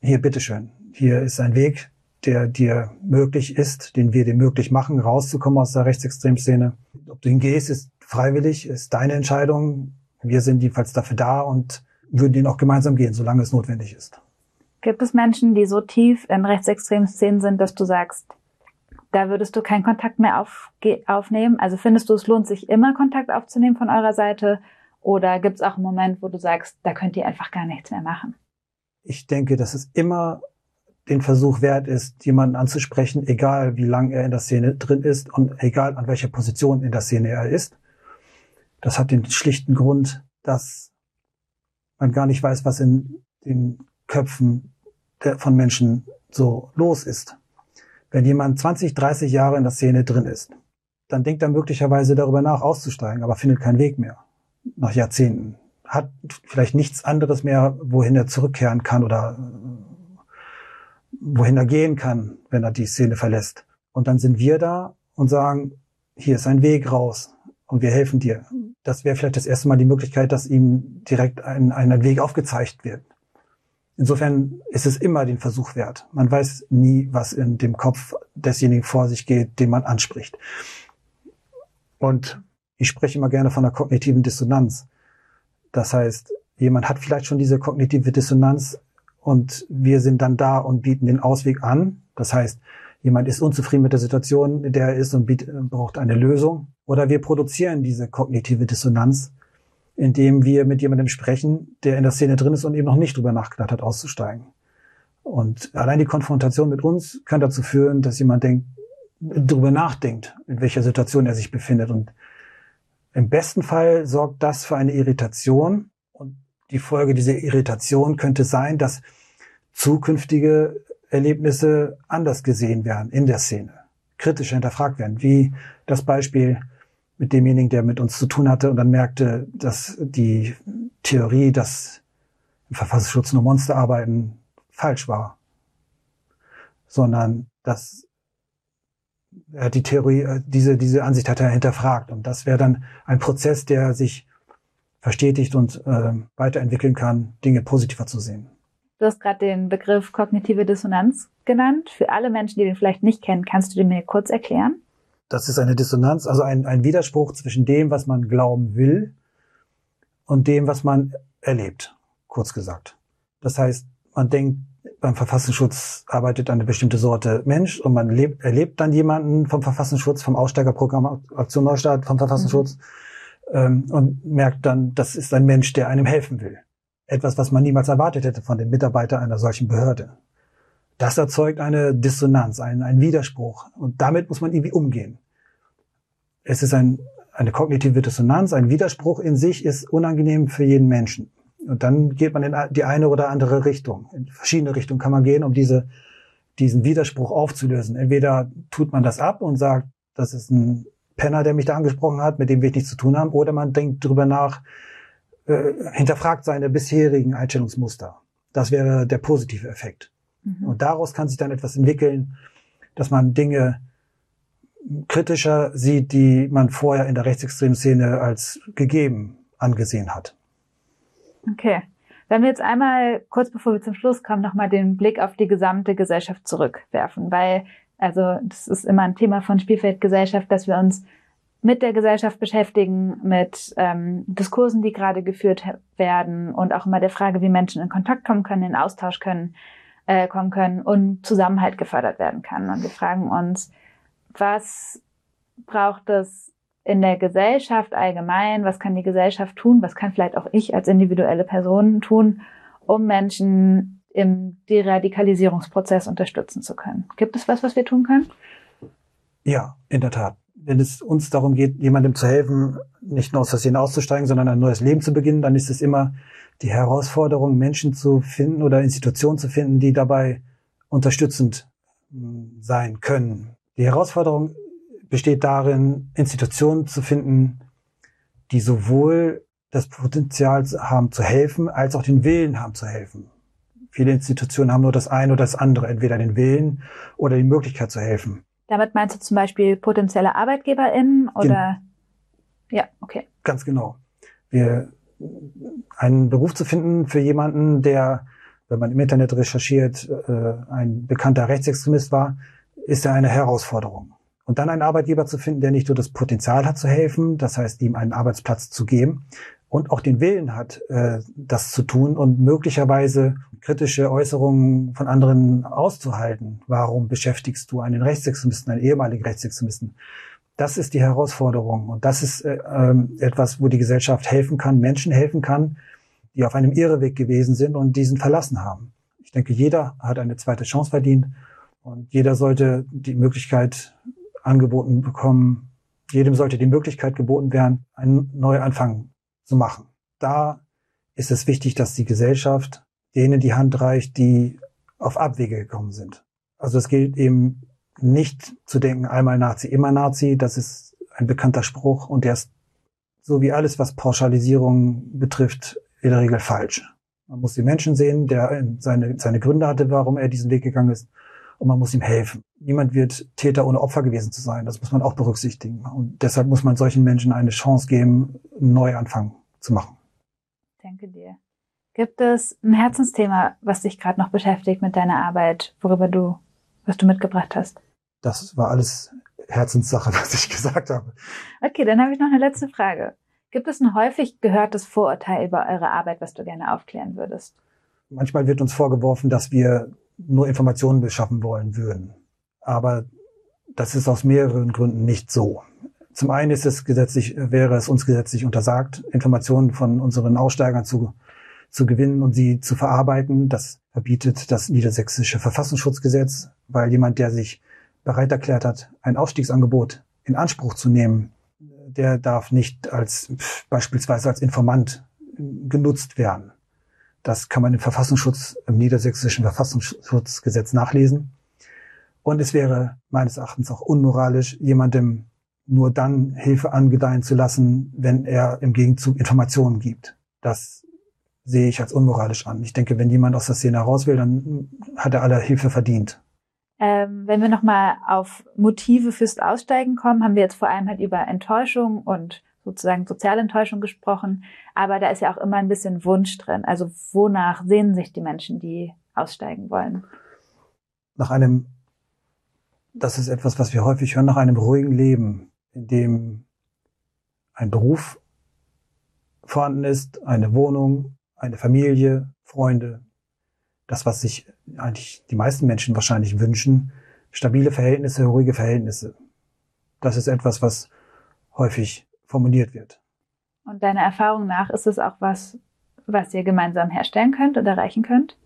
hier, bitteschön, hier ist ein Weg, der dir möglich ist, den wir dir möglich machen, rauszukommen aus der Rechtsextremszene. Ob du hingehst, ist freiwillig, ist deine Entscheidung. Wir sind jedenfalls dafür da und würden den auch gemeinsam gehen, solange es notwendig ist. Gibt es Menschen, die so tief in rechtsextremen Szenen sind, dass du sagst, da würdest du keinen Kontakt mehr auf, aufnehmen? Also findest du, es lohnt sich immer Kontakt aufzunehmen von eurer Seite? Oder gibt es auch einen Moment, wo du sagst, da könnt ihr einfach gar nichts mehr machen? Ich denke, dass es immer den Versuch wert ist, jemanden anzusprechen, egal wie lang er in der Szene drin ist und egal an welcher Position in der Szene er ist. Das hat den schlichten Grund, dass man gar nicht weiß, was in den Köpfen von Menschen so los ist. Wenn jemand 20, 30 Jahre in der Szene drin ist, dann denkt er möglicherweise darüber nach, auszusteigen, aber findet keinen Weg mehr. Nach Jahrzehnten. Hat vielleicht nichts anderes mehr, wohin er zurückkehren kann oder wohin er gehen kann, wenn er die Szene verlässt. Und dann sind wir da und sagen, hier ist ein Weg raus und wir helfen dir. Das wäre vielleicht das erste Mal die Möglichkeit, dass ihm direkt ein, ein Weg aufgezeigt wird. Insofern ist es immer den Versuch wert. Man weiß nie, was in dem Kopf desjenigen vor sich geht, den man anspricht. Und ich spreche immer gerne von einer kognitiven Dissonanz. Das heißt, jemand hat vielleicht schon diese kognitive Dissonanz und wir sind dann da und bieten den Ausweg an. Das heißt, jemand ist unzufrieden mit der Situation, in der er ist und braucht eine Lösung. Oder wir produzieren diese kognitive Dissonanz indem wir mit jemandem sprechen, der in der Szene drin ist und eben noch nicht drüber nachgedacht hat, auszusteigen. Und allein die Konfrontation mit uns kann dazu führen, dass jemand denkt, drüber nachdenkt, in welcher Situation er sich befindet. Und im besten Fall sorgt das für eine Irritation. Und die Folge dieser Irritation könnte sein, dass zukünftige Erlebnisse anders gesehen werden in der Szene, kritisch hinterfragt werden, wie das Beispiel mit demjenigen, der mit uns zu tun hatte und dann merkte, dass die Theorie, dass im Verfassungsschutz nur Monster arbeiten, falsch war. Sondern dass Er die Theorie, äh, diese, diese Ansicht hat er hinterfragt. Und das wäre dann ein Prozess, der sich verstetigt und äh, weiterentwickeln kann, Dinge positiver zu sehen. Du hast gerade den Begriff kognitive Dissonanz genannt. Für alle Menschen, die den vielleicht nicht kennen, kannst du den mir kurz erklären? Das ist eine Dissonanz, also ein, ein Widerspruch zwischen dem, was man glauben will und dem, was man erlebt, kurz gesagt. Das heißt, man denkt, beim Verfassungsschutz arbeitet eine bestimmte Sorte Mensch und man lebt, erlebt dann jemanden vom Verfassungsschutz, vom Aussteigerprogramm Aktion Neustart, vom Verfassungsschutz mhm. ähm, und merkt dann, das ist ein Mensch, der einem helfen will. Etwas, was man niemals erwartet hätte von dem Mitarbeiter einer solchen Behörde. Das erzeugt eine Dissonanz, einen, einen Widerspruch. Und damit muss man irgendwie umgehen. Es ist ein, eine kognitive Dissonanz, ein Widerspruch in sich ist unangenehm für jeden Menschen. Und dann geht man in die eine oder andere Richtung. In verschiedene Richtungen kann man gehen, um diese, diesen Widerspruch aufzulösen. Entweder tut man das ab und sagt, das ist ein Penner, der mich da angesprochen hat, mit dem wir nichts zu tun haben, oder man denkt drüber nach, äh, hinterfragt seine bisherigen Einstellungsmuster. Das wäre der positive Effekt. Mhm. Und daraus kann sich dann etwas entwickeln, dass man Dinge kritischer sieht, die man vorher in der rechtsextremen Szene als gegeben angesehen hat. Okay. Wenn wir jetzt einmal kurz bevor wir zum Schluss kommen, nochmal den Blick auf die gesamte Gesellschaft zurückwerfen, weil also das ist immer ein Thema von Spielfeldgesellschaft, dass wir uns mit der Gesellschaft beschäftigen, mit ähm, Diskursen, die gerade geführt werden und auch immer der Frage, wie Menschen in Kontakt kommen können, in Austausch können, äh, kommen können und Zusammenhalt gefördert werden kann. Und wir fragen uns, was braucht es in der Gesellschaft allgemein, was kann die Gesellschaft tun, was kann vielleicht auch ich als individuelle Person tun, um Menschen im Deradikalisierungsprozess unterstützen zu können. Gibt es was, was wir tun können? Ja, in der Tat. Wenn es uns darum geht, jemandem zu helfen, nicht nur aus Versehen auszusteigen, sondern ein neues Leben zu beginnen, dann ist es immer die Herausforderung, Menschen zu finden oder Institutionen zu finden, die dabei unterstützend hm, sein können. Die Herausforderung besteht darin, Institutionen zu finden, die sowohl das Potenzial haben zu helfen, als auch den Willen haben zu helfen. Viele Institutionen haben nur das eine oder das andere, entweder den Willen oder die Möglichkeit zu helfen. Damit meinst du zum Beispiel potenzielle ArbeitgeberInnen oder? Gen ja, okay. Ganz genau. Wir, einen Beruf zu finden für jemanden, der, wenn man im Internet recherchiert, äh, ein bekannter Rechtsextremist war, ist ja eine Herausforderung. Und dann einen Arbeitgeber zu finden, der nicht nur das Potenzial hat zu helfen, das heißt, ihm einen Arbeitsplatz zu geben und auch den Willen hat, äh, das zu tun und möglicherweise kritische Äußerungen von anderen auszuhalten. Warum beschäftigst du einen Rechtsextremisten, einen ehemaligen Rechtsextremisten? Das ist die Herausforderung und das ist äh, ähm, etwas, wo die Gesellschaft helfen kann, Menschen helfen kann, die auf einem Irreweg gewesen sind und diesen verlassen haben. Ich denke, jeder hat eine zweite Chance verdient und jeder sollte die Möglichkeit angeboten bekommen, jedem sollte die Möglichkeit geboten werden, einen Neuanfang zu machen. Da ist es wichtig, dass die Gesellschaft denen die Hand reicht, die auf Abwege gekommen sind. Also es gilt eben nicht zu denken, einmal Nazi, immer Nazi. Das ist ein bekannter Spruch und der ist so wie alles, was Pauschalisierung betrifft, in der Regel falsch. Man muss den Menschen sehen, der seine, seine Gründe hatte, warum er diesen Weg gegangen ist und man muss ihm helfen. Niemand wird Täter ohne Opfer gewesen zu sein. Das muss man auch berücksichtigen. Und deshalb muss man solchen Menschen eine Chance geben, einen Neuanfang zu machen. Danke dir. Gibt es ein Herzensthema, was dich gerade noch beschäftigt mit deiner Arbeit, worüber du, was du mitgebracht hast? Das war alles Herzenssache, was ich gesagt habe. Okay, dann habe ich noch eine letzte Frage. Gibt es ein häufig gehörtes Vorurteil über eure Arbeit, was du gerne aufklären würdest? Manchmal wird uns vorgeworfen, dass wir nur Informationen beschaffen wollen würden. Aber das ist aus mehreren Gründen nicht so. Zum einen ist es gesetzlich, wäre es uns gesetzlich untersagt, Informationen von unseren Aussteigern zu, zu gewinnen und sie zu verarbeiten. Das verbietet das niedersächsische Verfassungsschutzgesetz, weil jemand, der sich bereit erklärt hat, ein Aufstiegsangebot in Anspruch zu nehmen, der darf nicht als beispielsweise als Informant genutzt werden. Das kann man im Verfassungsschutz, im niedersächsischen Verfassungsschutzgesetz nachlesen. Und es wäre meines Erachtens auch unmoralisch, jemandem nur dann Hilfe angedeihen zu lassen, wenn er im Gegenzug Informationen gibt. Das sehe ich als unmoralisch an. Ich denke, wenn jemand aus der Szene heraus will, dann hat er alle Hilfe verdient. Ähm, wenn wir nochmal auf Motive fürs Aussteigen kommen, haben wir jetzt vor allem halt über Enttäuschung und sozusagen Sozialenttäuschung gesprochen. Aber da ist ja auch immer ein bisschen Wunsch drin. Also wonach sehnen sich die Menschen, die aussteigen wollen? Nach einem, das ist etwas, was wir häufig hören, nach einem ruhigen Leben, in dem ein Beruf vorhanden ist, eine Wohnung, eine Familie, Freunde. Das, was sich eigentlich die meisten Menschen wahrscheinlich wünschen, stabile Verhältnisse, ruhige Verhältnisse. Das ist etwas, was häufig formuliert wird. Und deiner Erfahrung nach ist es auch was, was ihr gemeinsam herstellen könnt oder erreichen könnt?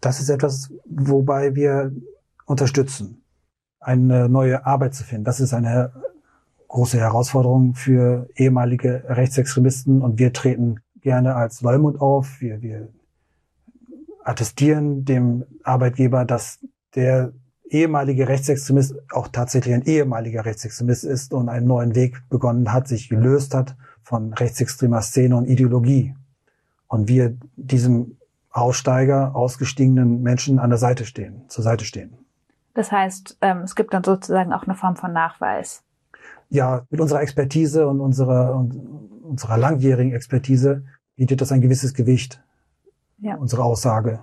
Das ist etwas, wobei wir unterstützen, eine neue Arbeit zu finden. Das ist eine große Herausforderung für ehemalige Rechtsextremisten und wir treten gerne als Leumund auf. Wir, wir attestieren dem Arbeitgeber, dass der ehemalige Rechtsextremist auch tatsächlich ein ehemaliger Rechtsextremist ist und einen neuen Weg begonnen hat, sich gelöst hat von rechtsextremer Szene und Ideologie. Und wir diesem Aussteiger, ausgestiegenen Menschen an der Seite stehen, zur Seite stehen. Das heißt, ähm, es gibt dann sozusagen auch eine Form von Nachweis. Ja, mit unserer Expertise und unserer, und unserer langjährigen Expertise bietet das ein gewisses Gewicht, ja. unsere Aussage.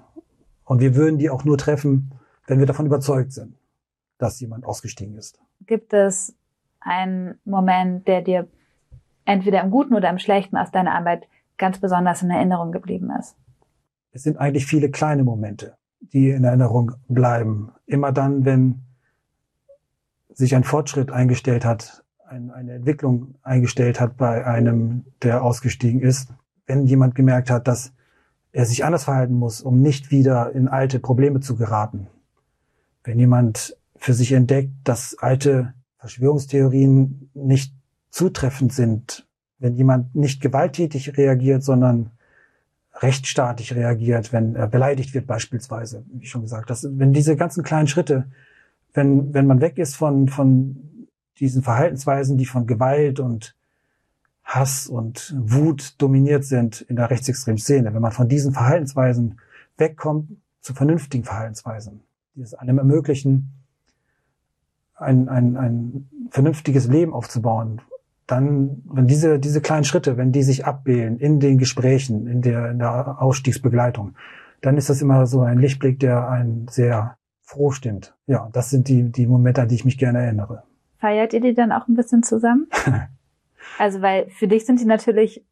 Und wir würden die auch nur treffen, wenn wir davon überzeugt sind, dass jemand ausgestiegen ist. Gibt es einen Moment, der dir entweder im Guten oder im Schlechten aus deiner Arbeit ganz besonders in Erinnerung geblieben ist? Es sind eigentlich viele kleine Momente, die in Erinnerung bleiben. Immer dann, wenn sich ein Fortschritt eingestellt hat, eine Entwicklung eingestellt hat bei einem, der ausgestiegen ist, wenn jemand gemerkt hat, dass er sich anders verhalten muss, um nicht wieder in alte Probleme zu geraten. Wenn jemand für sich entdeckt, dass alte Verschwörungstheorien nicht zutreffend sind, wenn jemand nicht gewalttätig reagiert, sondern rechtsstaatlich reagiert, wenn er beleidigt wird beispielsweise, wie schon gesagt, dass, wenn diese ganzen kleinen Schritte, wenn, wenn man weg ist von, von diesen Verhaltensweisen, die von Gewalt und Hass und Wut dominiert sind in der rechtsextremen Szene, wenn man von diesen Verhaltensweisen wegkommt zu vernünftigen Verhaltensweisen, die es einem ermöglichen, ein, ein, ein vernünftiges Leben aufzubauen, dann, wenn diese, diese kleinen Schritte, wenn die sich abbilden in den Gesprächen, in der, in der Ausstiegsbegleitung, dann ist das immer so ein Lichtblick, der einen sehr froh stimmt. Ja, das sind die, die Momente, an die ich mich gerne erinnere. Feiert ihr die dann auch ein bisschen zusammen? Also, weil für dich sind die natürlich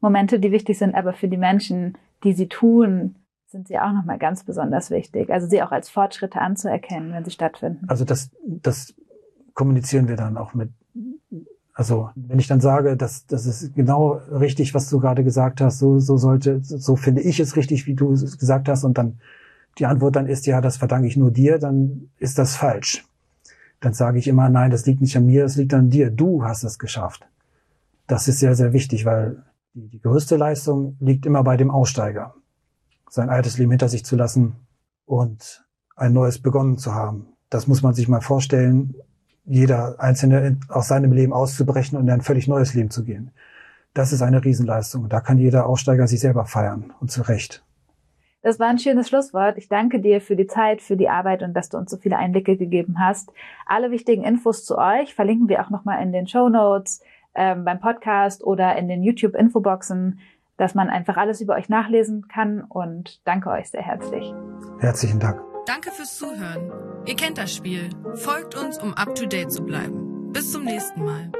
Momente, die wichtig sind, aber für die Menschen, die sie tun, sind sie auch nochmal ganz besonders wichtig. Also sie auch als Fortschritte anzuerkennen, wenn sie stattfinden. Also das, das kommunizieren wir dann auch mit. Also wenn ich dann sage, dass das ist genau richtig, was du gerade gesagt hast, so, so sollte, so finde ich es richtig, wie du es gesagt hast, und dann die Antwort dann ist, ja, das verdanke ich nur dir, dann ist das falsch. Dann sage ich immer, nein, das liegt nicht an mir, das liegt an dir. Du hast es geschafft. Das ist sehr, sehr wichtig, weil die, die größte Leistung liegt immer bei dem Aussteiger. Sein altes Leben hinter sich zu lassen und ein neues begonnen zu haben. Das muss man sich mal vorstellen, jeder Einzelne aus seinem Leben auszubrechen und in ein völlig neues Leben zu gehen. Das ist eine Riesenleistung. Da kann jeder Aussteiger sich selber feiern und zu Recht. Das war ein schönes Schlusswort. Ich danke dir für die Zeit, für die Arbeit und dass du uns so viele Einblicke gegeben hast. Alle wichtigen Infos zu euch verlinken wir auch nochmal in den Show Notes ähm, beim Podcast oder in den YouTube-Infoboxen, dass man einfach alles über euch nachlesen kann und danke euch sehr herzlich. Herzlichen Dank. Danke fürs Zuhören. Ihr kennt das Spiel. Folgt uns, um up to date zu bleiben. Bis zum nächsten Mal.